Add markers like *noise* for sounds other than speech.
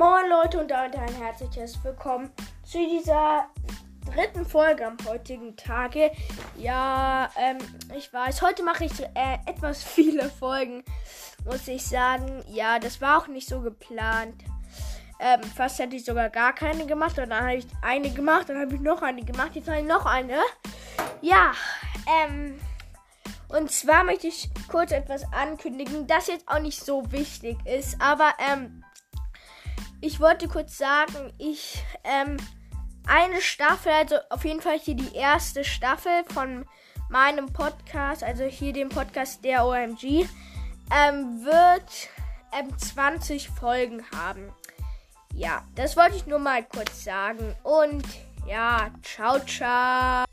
Moin Leute und damit ein herzliches Willkommen zu dieser dritten Folge am heutigen Tage. Ja, ähm, ich weiß, heute mache ich äh, etwas *laughs* viele Folgen, muss ich sagen. Ja, das war auch nicht so geplant. Ähm, fast hätte ich sogar gar keine gemacht und dann habe ich eine gemacht, dann habe ich noch eine gemacht, jetzt habe ich noch eine. Ja, ähm, und zwar möchte ich kurz etwas ankündigen, das jetzt auch nicht so wichtig ist, aber ähm, ich wollte kurz sagen, ich, ähm, eine Staffel, also auf jeden Fall hier die erste Staffel von meinem Podcast, also hier dem Podcast der OMG, ähm, wird ähm, 20 Folgen haben. Ja, das wollte ich nur mal kurz sagen. Und ja, ciao, ciao.